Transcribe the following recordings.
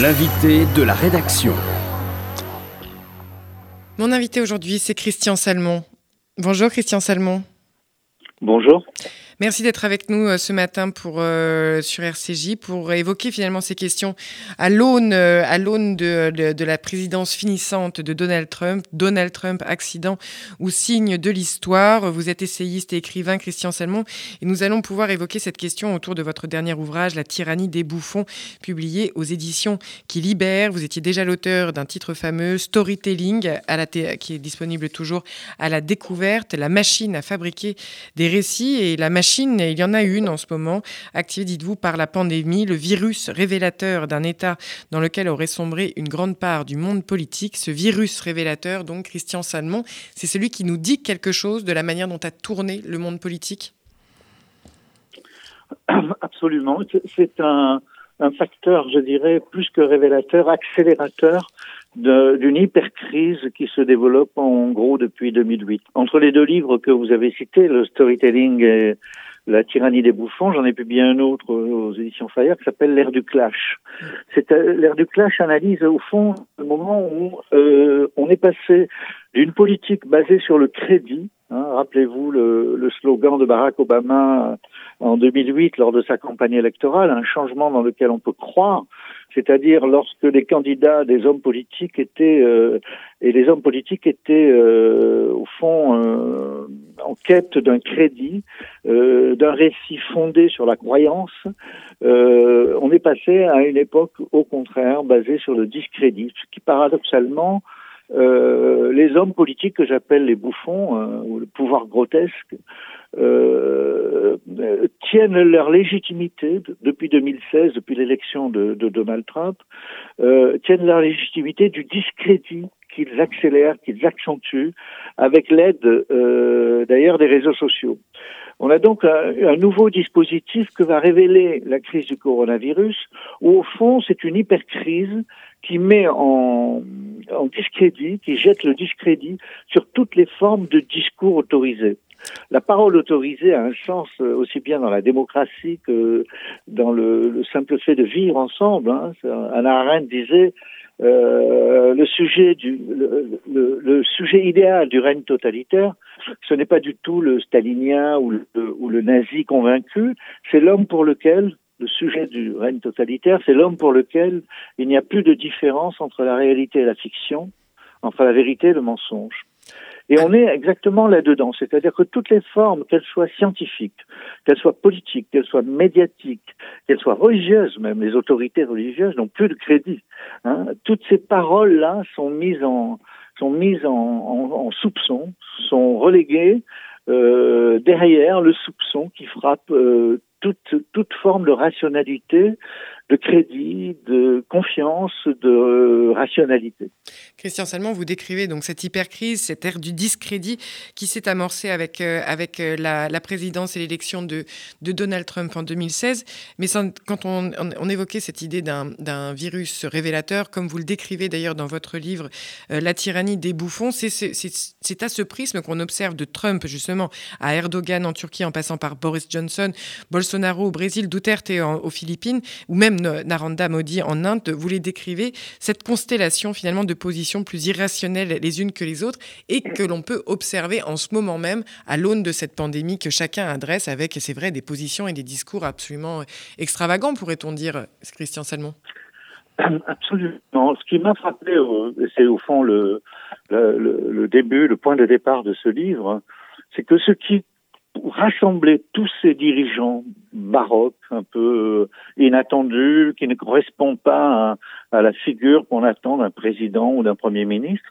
L'invité de la rédaction. Mon invité aujourd'hui, c'est Christian Salmon. Bonjour Christian Salmon. Bonjour. Merci d'être avec nous euh, ce matin pour, euh, sur RCJ pour évoquer finalement ces questions à l'aune euh, de, la présidence finissante de Donald Trump. Donald Trump, accident ou signe de l'histoire. Vous êtes essayiste et écrivain Christian Salmon et nous allons pouvoir évoquer cette question autour de votre dernier ouvrage, La tyrannie des bouffons, publié aux éditions qui libèrent. Vous étiez déjà l'auteur d'un titre fameux, Storytelling, qui est disponible toujours à la découverte, la machine à fabriquer des récits et la machine il y en a une en ce moment, activée, dites-vous, par la pandémie, le virus révélateur d'un État dans lequel aurait sombré une grande part du monde politique. Ce virus révélateur, donc Christian Salmon, c'est celui qui nous dit quelque chose de la manière dont a tourné le monde politique? Absolument. C'est un, un facteur, je dirais, plus que révélateur, accélérateur d'une hypercrise qui se développe en gros depuis 2008. Entre les deux livres que vous avez cités, le storytelling et la tyrannie des bouffons, j'en ai publié un autre aux éditions Fayard qui s'appelle l'ère du clash. C'est euh, l'ère du clash analyse au fond le moment où euh, on est passé d'une politique basée sur le crédit. Rappelez-vous le, slogan de Barack Obama en 2008 lors de sa campagne électorale, un changement dans lequel on peut croire c'est-à-dire lorsque les candidats des hommes politiques étaient euh, et les hommes politiques étaient euh, au fond euh, en quête d'un crédit, d'un récit fondé sur la croyance, on est passé à une époque au contraire basée sur le discrédit, ce qui paradoxalement les hommes politiques que j'appelle les bouffons ou le pouvoir grotesque euh, tiennent leur légitimité depuis 2016, depuis l'élection de, de, Donald Trump, euh, tiennent leur légitimité du discrédit qu'ils accélèrent, qu'ils accentuent, avec l'aide euh, d'ailleurs des réseaux sociaux. On a donc un, un, nouveau dispositif que va révéler la crise du coronavirus, où au fond c'est une hypercrise qui met en, discrédit, qui jette le discrédit sur toutes les formes de discours autorisés. La parole autorisée a un sens euh, aussi bien dans la démocratie que dans le, simple fait de vivre ensemble. Hein. Anna Arendt disait euh, le sujet idéal du règne totalitaire, ce n'est pas du tout le stalinien ou le nazi convaincu, c'est l'homme pour lequel le sujet du règne totalitaire, c'est l'homme pour lequel il n'y a plus de différence entre la réalité et la fiction, entre la vérité et le mensonge. Et on est exactement là-dedans, c'est-à-dire que toutes les formes, qu'elles soient scientifiques, qu'elles soient politiques, qu'elles soient médiatiques, qu'elles soient religieuses, même les autorités religieuses n'ont plus de crédit. Hein. Toutes ces paroles-là sont mises en sont mises en, soupçon, sont reléguées euh, derrière le soupçon qui frappe euh, toute, toute forme de rationalité, de crédit, de confiance, de rationalité. Christian Salmon, vous décrivez donc cette hypercrise, cette ère du discrédit qui s'est amorcée avec, euh, avec euh, la, présidence et l'élection de, Donald Trump en 2016. Mais quand on, évoquait cette idée d'un virus révélateur, comme vous le décrivez d'ailleurs dans votre livre euh, La tyrannie des bouffons, c'est à ce prisme qu'on observe de Trump justement à Erdogan en Turquie en passant par Boris Johnson, Bolsonaro au Brésil, Duterte aux Philippines, ou même Narendra Modi en Inde. Vous les décrivez, cette constellation finalement de positions plus irrationnelles les unes que les autres et que l'on peut observer en ce moment même à l'aune de cette pandémie que chacun adresse avec, c'est vrai, des positions et des discours absolument extravagants, pourrait-on dire, Christian Salmon? Absolument. Ce qui m'a frappé, euh, c'est au fond le, le, début, le point de départ de ce livre, c'est que ce qui rassemblait tous ces dirigeants baroques, un peu euh, inattendus, qui ne correspondent pas à, à la figure qu'on attend d'un président ou d'un premier ministre.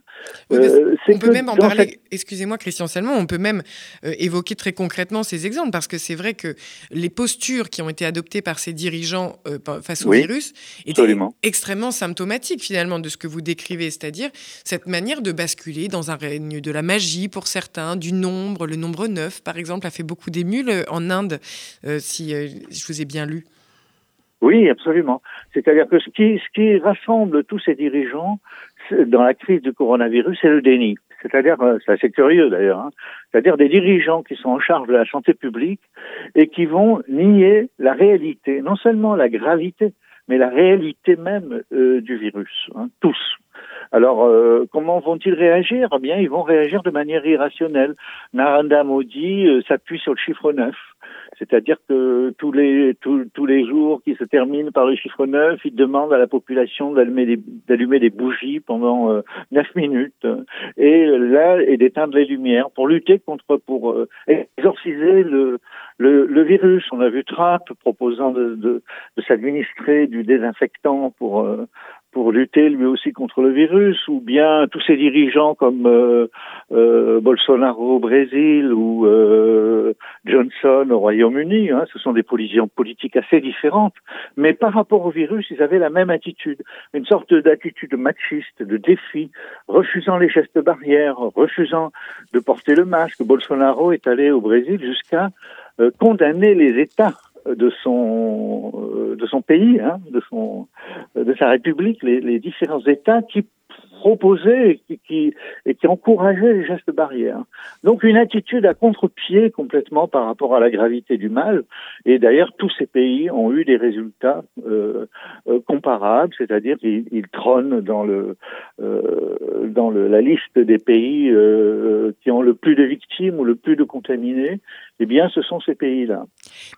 Euh, on peut même en parler, excusez-moi Christian Salmon, on peut même euh, évoquer très concrètement ces exemples, parce que c'est vrai que les postures qui ont été adoptées par ces dirigeants euh, face au virus étaient extrêmement symptomatiques finalement de ce que vous décrivez, c'est-à-dire cette manière de basculer dans un règne de la magie pour certains, du nombre, le nombre 9 par exemple a fait beaucoup d'émules en Inde, si je vous ai bien lu. Oui, absolument. C'est-à-dire que ce qui, rassemble tous ces dirigeants dans la crise du coronavirus, c'est le déni. C'est-à-dire, euh, c'est assez curieux d'ailleurs, hein, c'est-à-dire des dirigeants qui sont en charge de la santé publique et qui vont nier la réalité, non seulement la gravité, mais la réalité même du virus, hein, tous. Alors, comment vont-ils réagir? Eh bien, ils vont réagir de manière irrationnelle. Narendra Modi s'appuie sur le chiffre 9. C'est-à-dire que tous les tous, tous les jours qui se terminent par le chiffre 9, il demande à la population d'allumer des, d'allumer des bougies pendant euh, 9 minutes et là et d'éteindre les lumières pour lutter contre pour euh, exorciser le, le, le virus. On a vu Trump proposant de, de, de s'administrer du désinfectant pour euh, pour lutter lui aussi contre le virus, ou bien tous ces dirigeants comme euh, euh, Bolsonaro au Brésil ou euh, Johnson au Royaume-Uni, hein, ce sont des positions politiques assez différentes, mais par rapport au virus, ils avaient la même attitude, une sorte d'attitude machiste, de défi, refusant les gestes barrières, refusant de porter le masque. Bolsonaro est allé au Brésil jusqu'à condamner les États de son euh, de son pays, hein, de son de sa république, les, les différents États qui proposaient et qui, et qui encourageaient les gestes barrières. Donc une attitude à contre-pied complètement par rapport à la gravité du mal. Et d'ailleurs, tous ces pays ont eu des résultats euh, euh, comparables, c'est-à-dire qu'ils ils trônent dans le euh, dans le, la liste des pays qui ont le plus de victimes ou le plus de contaminés. Eh bien, ce sont ces pays-là.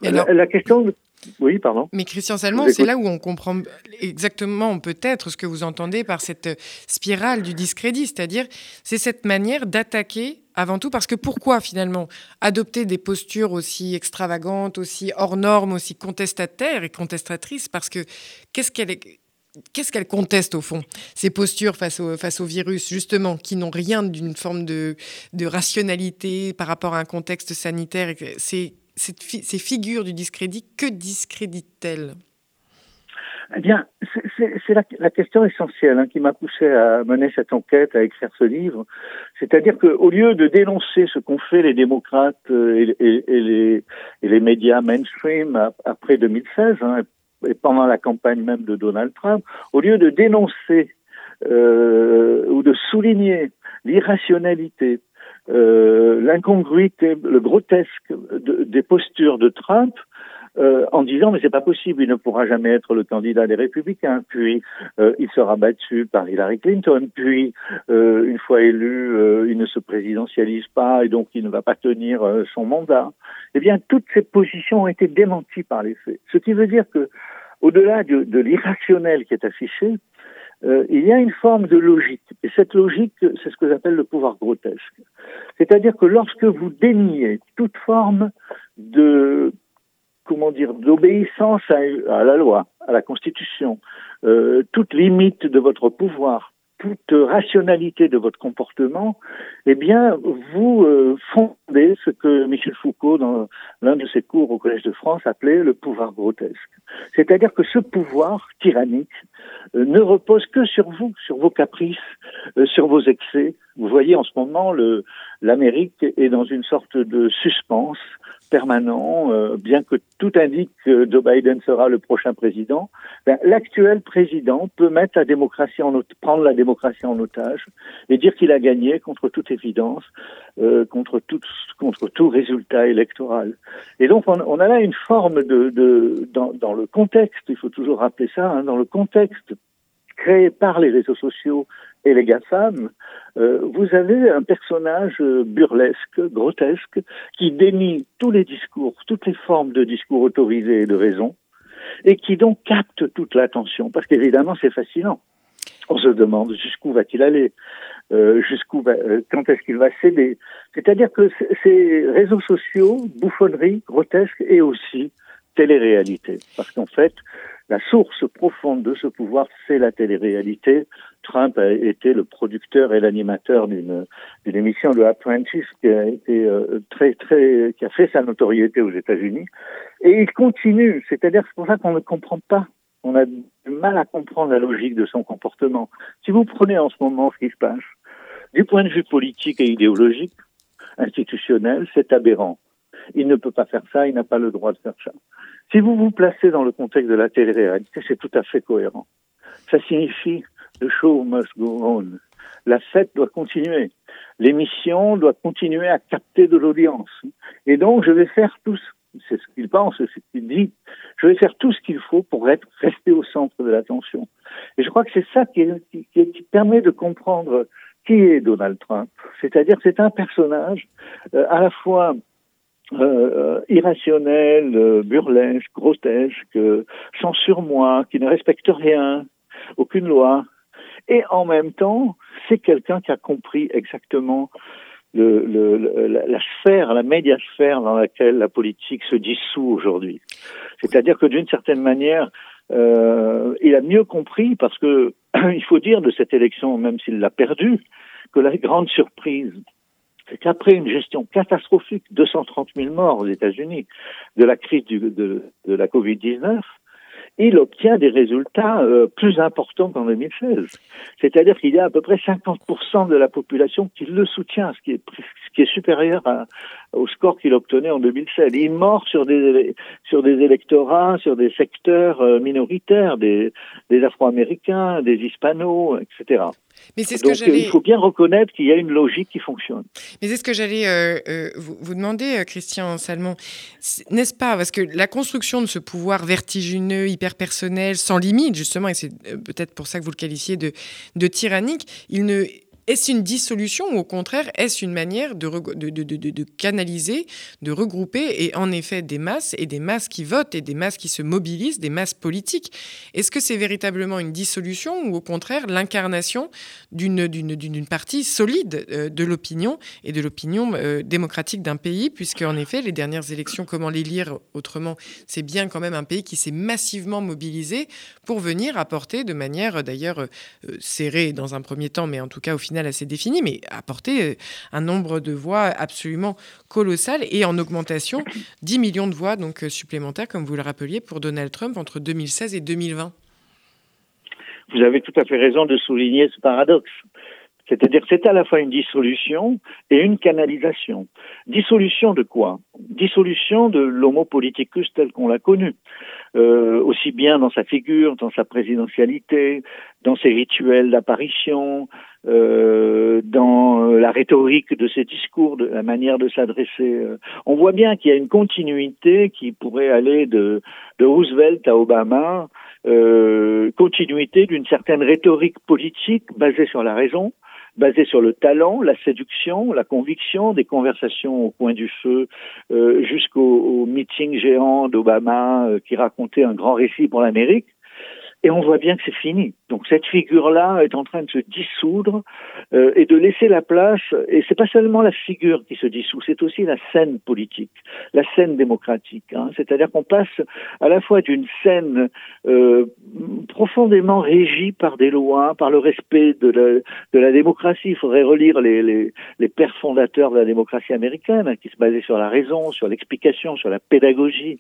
La, la, question oui, pardon. Mais Christian Salmon, c'est là où on comprend exactement peut-être ce que vous entendez par cette spirale du discrédit, c'est-à-dire c'est cette manière d'attaquer avant tout parce que pourquoi finalement adopter des postures aussi extravagantes, aussi hors normes, aussi contestataires et contestatrices? Parce que qu'est-ce qu'elle est Qu'est-ce qu'elle conteste au fond Ces postures face au, face au virus, justement, qui n'ont rien d'une forme de, de rationalité par rapport à un contexte sanitaire? C'est ces figures du discrédit, que discréditent-elles? Eh bien, c'est la, question essentielle hein, qui m'a poussé à mener cette enquête, à écrire ce livre. C'est-à-dire qu'au lieu de dénoncer ce qu'ont fait les démocrates euh, et, les, médias mainstream après 2016, hein, et pendant la campagne même de Donald Trump, au lieu de dénoncer euh, ou de souligner l'irrationalité, euh, l'incongruité, le grotesque de, des postures de Trump, euh, en disant mais c'est pas possible, il ne pourra jamais être le candidat des républicains. Puis euh, il sera battu par Hillary Clinton. Puis euh, une fois élu, euh, il ne se présidentialise pas et donc il ne va pas tenir euh, son mandat. Eh bien, toutes ces positions ont été démenties par les faits. Ce qui veut dire que au-delà de, de l'irrationnel qui est affiché, euh, il y a une forme de logique. Et cette logique, c'est ce que j'appelle le pouvoir grotesque. C'est-à-dire que lorsque vous déniez toute forme de, comment dire, d'obéissance à, la loi, à la Constitution, euh, toute limite de votre pouvoir, toute rationalité de votre comportement, eh bien, vous euh, fondez ce que Michel Foucault, dans l'un de ses cours au Collège de France, appelait le pouvoir grotesque. C'est-à-dire que ce pouvoir tyrannique euh, ne repose que sur vous, sur vos caprices, euh, sur vos excès. Vous voyez en ce moment, l'Amérique est dans une sorte de suspense permanent, euh, bien que tout indique que Joe Biden sera le prochain président, ben, l'actuel président peut mettre la démocratie en prendre la démocratie en otage et dire qu'il a gagné contre toute évidence, euh, contre tout contre tout résultat électoral. Et donc on, on a là une forme de, de dans, dans, le contexte, il faut toujours rappeler ça, hein, dans le contexte créé par les réseaux sociaux et les GAFAM, euh, vous avez un personnage euh, burlesque, grotesque, qui dénie tous les discours, toutes les formes de discours autorisés et de raison, et qui donc capte toute l'attention, parce qu'évidemment c'est fascinant. On se demande jusqu'où va-t-il aller, euh, jusqu'où va, euh, quand est-ce qu'il va céder. C'est-à-dire que ces réseaux sociaux, bouffonneries, grotesques, et aussi télé-réalité, parce qu'en fait, la source profonde de ce pouvoir, c'est la télé-réalité. Trump a été le producteur et l'animateur d'une émission de Apprentice qui a été euh, très très qui a fait sa notoriété aux États-Unis et il continue. C'est-à-dire c'est pour ça qu'on ne comprend pas. On a du mal à comprendre la logique de son comportement. Si vous prenez en ce moment ce qui se passe, du point de vue politique et idéologique, institutionnel, c'est aberrant. Il ne peut pas faire ça, il n'a pas le droit de faire ça. Si vous vous placez dans le contexte de la télé-réalité, c'est tout à fait cohérent. Ça signifie the show must go on. La fête doit continuer. L'émission doit continuer à capter de l'audience. Et donc, je vais faire tout, c'est ce qu'il pense, c'est ce qu'il dit. Je vais faire tout ce qu'il faut pour être, rester au centre de l'attention. Et je crois que c'est ça qui, qui, qui, permet de comprendre qui est Donald Trump. C'est-à-dire c'est un personnage euh, à la fois euh, irrationnel, euh, burlesque, grotesque, sans surmoi, qui ne respecte rien, aucune loi. Et en même temps, c'est quelqu'un qui a compris exactement le, le, la, sphère, la médiasphère dans laquelle la politique se dissout aujourd'hui. C'est-à-dire que d'une certaine manière, euh, il a mieux compris parce que il faut dire de cette élection, même s'il l'a perdue, que la grande surprise, c'est qu'après une gestion catastrophique, 230 000 morts aux États-Unis, de la crise de, la Covid-19, il obtient des résultats euh, plus importants qu'en 2016. C'est-à-dire qu'il y a à peu près 50% de la population qui le soutient, ce qui est, supérieur au score qu'il obtenait en 2016. Il mord sur des, sur des électorats, sur des secteurs euh, minoritaires, des, des Afro-Américains, des Hispanos, etc. Mais c'est ce que j'allais. Il faut bien reconnaître qu'il y a une logique qui fonctionne. Mais c'est ce que j'allais euh, euh, vous, vous, demander, euh, Christian Salmon. N'est-ce pas Parce que la construction de ce pouvoir vertigineux, hyper personnel, sans limite, justement, et c'est peut-être pour ça que vous le qualifiez de, de tyrannique, il ne est-ce une dissolution ou au contraire est-ce une manière de, canaliser, de regrouper et en effet des masses et des masses qui votent et des masses qui se mobilisent, des masses politiques? Est-ce que c'est véritablement une dissolution ou au contraire l'incarnation d'une partie solide euh, de l'opinion et de l'opinion euh, démocratique d'un pays? Puisque en effet les dernières élections, comment les lire autrement? C'est bien quand même un pays qui s'est massivement mobilisé pour venir apporter de manière d'ailleurs euh, serrée dans un premier temps mais en tout cas au final assez défini, mais apporter euh, un nombre de voix absolument colossal et en augmentation, 10 millions de voix donc euh, supplémentaires, comme vous le rappeliez, pour Donald Trump entre 2016 et 2020. Vous avez tout à fait raison de souligner ce paradoxe. C'est-à-dire c'est à la fois une dissolution et une canalisation. Dissolution de quoi? Dissolution de l'homo politicus tel qu'on l'a connu, euh, aussi bien dans sa figure, dans sa présidentialité, dans ses rituels d'apparition, euh, dans la rhétorique de ses discours, de la manière de s'adresser. Euh. On voit bien qu'il y a une continuité qui pourrait aller de, de Roosevelt à Obama, euh, continuité d'une certaine rhétorique politique basée sur la raison, basé sur le talent, la séduction, la conviction, des conversations au coin du feu, euh, jusqu'au meeting géant d'Obama euh, qui racontait un grand récit pour l'Amérique. Et on voit bien que c'est fini. Donc cette figure-là est en train de se dissoudre euh, et de laisser la place. Et c'est pas seulement la figure qui se dissout, c'est aussi la scène politique, la scène démocratique. Hein. C'est-à-dire qu'on passe à la fois d'une scène euh, profondément régie par des lois, par le respect de la, de la démocratie. Il faudrait relire les, les, les pères fondateurs de la démocratie américaine, hein, qui se basaient sur la raison, sur l'explication, sur la pédagogie.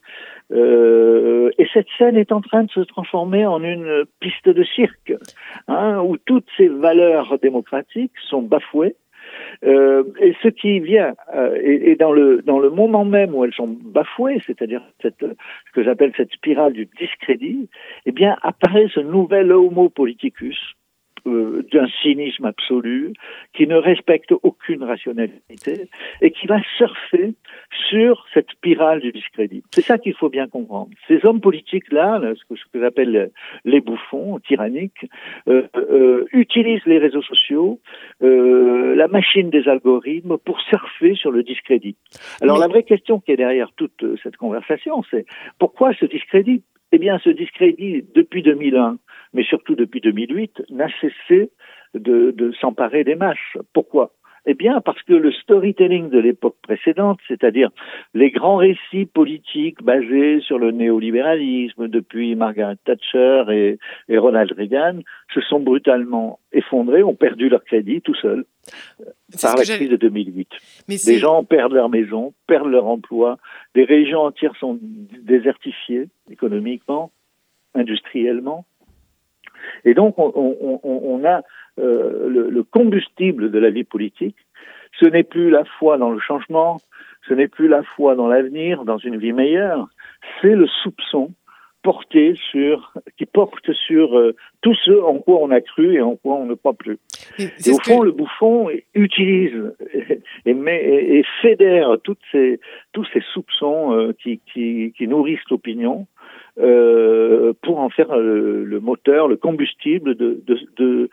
Euh, et cette scène est en train de se transformer en une une piste de cirque, hein, où toutes ces valeurs démocratiques sont bafouées. Euh, et ce qui vient, euh, et, dans le dans le moment même où elles sont bafouées, c'est-à-dire cette ce que j'appelle cette spirale du discrédit, eh bien apparaît ce nouvel homo politicus euh, d'un cynisme absolu, qui ne respecte aucune rationalité et qui va surfer sur cette spirale du discrédit. C'est ça qu'il faut bien comprendre. Ces hommes politiques-là, ce que, ce que j'appelle les bouffons tyranniques, euh, euh, utilisent les réseaux sociaux, la machine des algorithmes pour surfer sur le discrédit. Alors la vraie question qui est derrière toute cette conversation, c'est pourquoi ce discrédit? Eh bien, ce discrédit, depuis 2001, mais surtout depuis 2008, n'a cessé de, de s'emparer des masses. Pourquoi? Eh bien, parce que le storytelling de l'époque précédente, c'est-à-dire les grands récits politiques basés sur le néolibéralisme depuis Margaret Thatcher et, et Ronald Reagan, se sont brutalement effondrés, ont perdu leur crédit tout seuls par la crise de 2008. Mais des gens perdent leur maison, perdent leur emploi, des régions entières sont désertifiées économiquement, industriellement. Et donc, on, on, on a euh, le, le, combustible de la vie politique. Ce n'est plus la foi dans le changement, ce n'est plus la foi dans l'avenir, dans une vie meilleure, c'est le soupçon porté sur, qui porte sur euh, tout ce en quoi on a cru et en quoi on ne croit plus. Et, au fond, le bouffon utilise et, met, et, fédère toutes ces, tous ces soupçons euh, qui, qui, qui nourrissent l'opinion euh, pour en faire euh, le, moteur, le combustible de,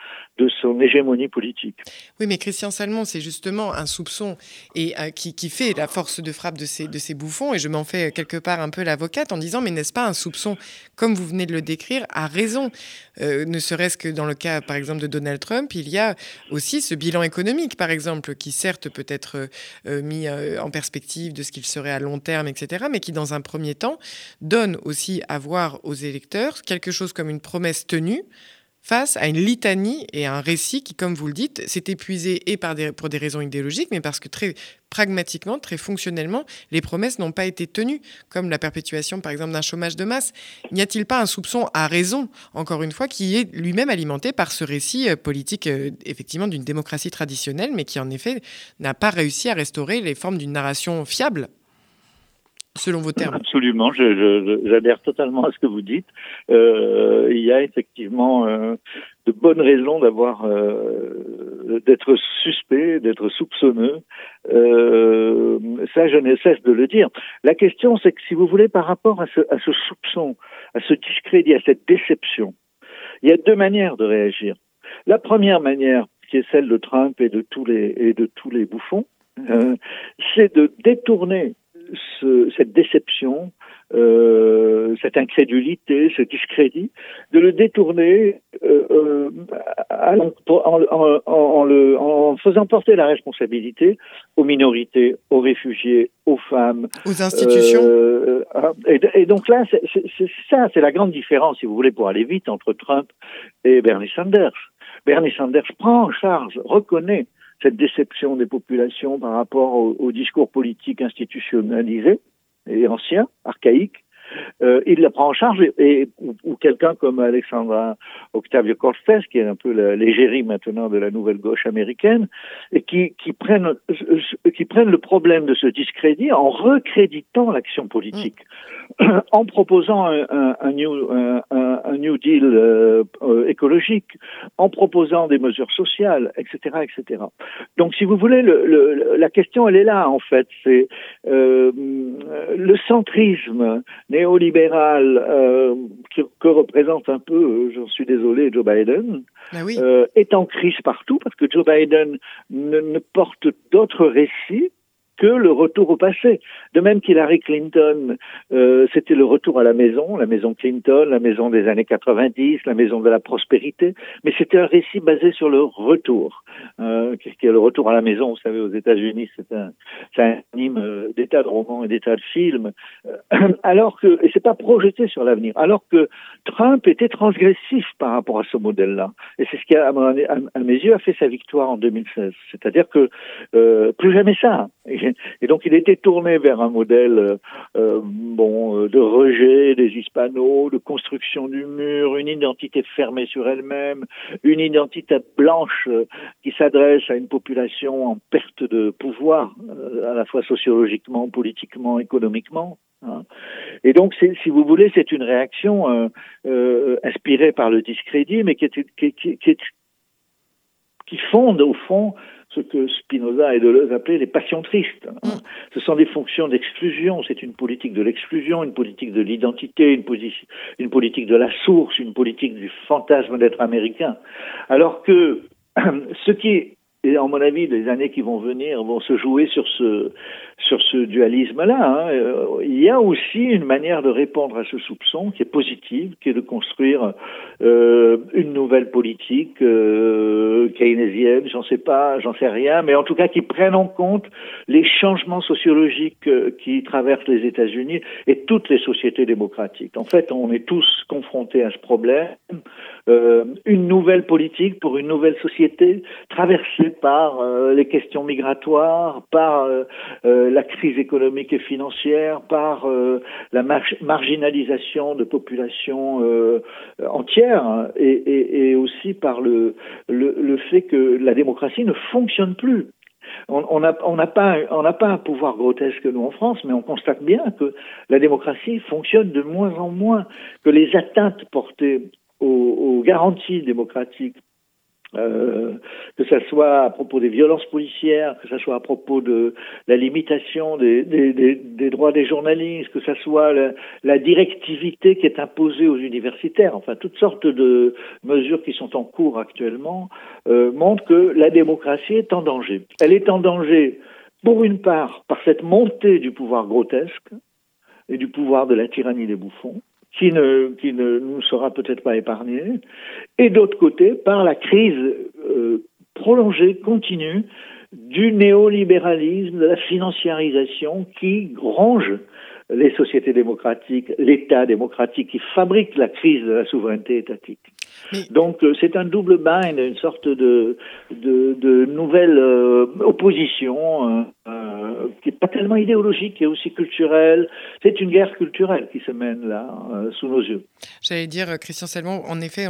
son hégémonie politique. Oui, mais Christian Salmon, c'est justement un soupçon et euh, qui, fait la force de frappe de ces bouffons, et je m'en fais quelque part un peu l'avocate en disant, mais n'est-ce pas un soupçon, comme vous venez de le décrire, à raison? Ne serait-ce que dans le cas, par exemple, de Donald Trump, il y a aussi ce bilan économique, par exemple, qui certes peut être mis en perspective de ce qu'il serait à long terme, etc., mais qui, dans un premier temps, donne aussi avoir aux électeurs quelque chose comme une promesse tenue face à une litanie et un récit qui, comme vous le dites, s'est épuisé et pour des raisons idéologiques, mais parce que très pragmatiquement, très fonctionnellement, les promesses n'ont pas été tenues, comme la perpétuation, par exemple, d'un chômage de masse. N'y a-t-il pas un soupçon à raison, encore une fois, qui est lui-même alimenté par ce récit euh, politique, euh, effectivement, d'une démocratie traditionnelle, mais qui, en effet, n'a pas réussi à restaurer les formes d'une narration fiable? Selon vos termes. Absolument, j'adhère totalement à ce que vous dites. Euh, il y a effectivement euh, de bonnes raisons d'avoir euh, d'être suspect, d'être soupçonneux. Euh, ça, je ne cesse de le dire. La question, c'est que si vous voulez, par rapport à ce, à ce soupçon, à ce discrédit, à cette déception, il y a deux manières de réagir. La première manière, qui est celle de Trump et de tous les et de tous les bouffons, euh, c'est de détourner ce, cette déception, euh, cette incrédulité, ce discrédit, de le détourner euh, euh en, en, en, le, en, faisant porter la responsabilité aux minorités, aux réfugiés, aux femmes, aux institutions. Euh, et, et, donc là, c'est ça, c'est la grande différence, si vous voulez, pour aller vite entre Trump et Bernie Sanders. Bernie Sanders prend en charge, reconnaît cette déception des populations par rapport au, discours politique institutionnalisé et ancien, archaïque, euh, il la prend en charge et, ou, quelqu'un comme Alexandra Octavio Cortés, qui est un peu l'égérie maintenant de la nouvelle gauche américaine, et qui, qui prennent qui prennent le problème de ce discrédit en recréditant l'action politique, en proposant un, un, un new un, un, new deal euh, euh, écologique, en proposant des mesures sociales, etc., etc. Donc, si vous voulez, le, le, la question elle est là en fait, c'est le centrisme néolibéral euh, que, que, représente un peu, euh, j'en suis désolé, Joe Biden, ah oui. euh, est en crise partout parce que Joe Biden ne, ne porte d'autres récits que le retour au passé. De même qu'Hillary Clinton, euh, c'était le retour à la maison, la maison Clinton, la maison des années 90, la maison de la prospérité, mais c'était un récit basé sur le retour. Euh, Qu'est-ce qui est le retour à la maison Vous savez, aux États-Unis, c'est un, anime euh, de romans et d'état de films, euh, alors que et c'est pas projeté sur l'avenir. Alors que Trump était transgressif par rapport à ce modèle-là, et c'est ce qui, à, mes yeux, a fait sa victoire en 2016. C'est-à-dire que plus jamais ça. Et donc il était tourné vers un modèle euh, euh, bon euh, de rejet des hispanos, de construction du mur, une identité fermée sur elle-même, une identité blanche qui s'adresse à une population en perte de pouvoir, à la fois sociologiquement, politiquement, économiquement. Hein. Et donc, si vous voulez, c'est une réaction euh, inspirée par le discrédit, mais qui, est, qui, qui, qui, qui fonde au fond ce que Spinoza et Deleuze appelaient les passions tristes. Mm. Ce sont des fonctions d'exclusion, c'est une politique de l'exclusion, une politique de l'identité, une, une politique de la source, une politique du fantasme d'être américain. Alors que ce qui à mon avis, les années qui vont venir vont se jouer sur ce sur ce dualisme-là. Hein. Euh, il y a aussi une manière de répondre à ce soupçon qui est positive, qui est de construire euh, une nouvelle politique euh, keynésienne. J'en sais pas, j'en sais rien, mais en tout cas qui prenne en compte les changements sociologiques euh, qui traversent les États-Unis et toutes les sociétés démocratiques. En fait, on est tous confrontés à ce problème. Une nouvelle politique pour une nouvelle société traversée par euh, les questions migratoires, par euh, la crise économique et financière, par la marginalisation de populations entières hein, et, aussi par le, fait que la démocratie ne fonctionne plus. On n'a pas un pouvoir grotesque, nous, en France, mais on constate bien que la démocratie fonctionne de moins en moins, que les atteintes portées aux garanties démocratiques euh, que ce soit à propos des violences policières, que ce soit à propos de la limitation des, des, des, droits des journalistes, que ce soit la, la, directivité qui est imposée aux universitaires, enfin toutes sortes de mesures qui sont en cours actuellement, euh, montrent que la démocratie est en danger. Elle est en danger, pour une part, par cette montée du pouvoir grotesque et du pouvoir de la tyrannie des bouffons, qui ne, qui ne nous sera peut-être pas épargné, et d'autre côté, par la crise euh, prolongée, continue, du néolibéralisme, de la financiarisation qui ronge les sociétés démocratiques, l'État démocratique qui fabrique la crise de la souveraineté étatique. Donc euh, c'est un double bind, une sorte de, de, de nouvelle euh, opposition euh, qui n'est pas tellement idéologique, qui est aussi culturelle. C'est une guerre culturelle qui se mène là, sous nos yeux. J'allais dire, Christian Salmon, en effet,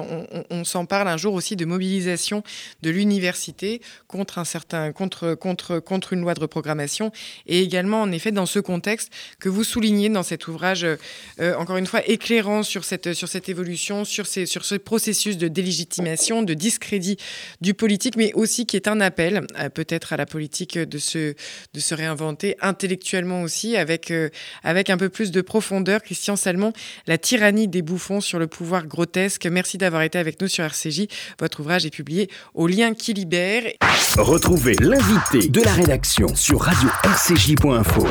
on, s'en parle un jour aussi de mobilisation de l'université contre un certain, contre, contre, contre une loi de reprogrammation, et également, en effet, dans ce contexte que vous soulignez dans cet ouvrage, encore une fois, éclairant sur cette, sur cette évolution, sur, ces, sur ce processus de délégitimation, de discrédit du politique, mais aussi qui est un appel euh, peut-être à la politique de se, de se réinventer intellectuellement aussi, avec, euh, avec un peu plus de profondeur. Christian Salmon, La tyrannie des bouffons sur le pouvoir grotesque. Merci d'avoir été avec nous sur RCJ. Votre ouvrage est publié au lien qui libère. Retrouvez l'invité de la rédaction sur radio-rcj.info.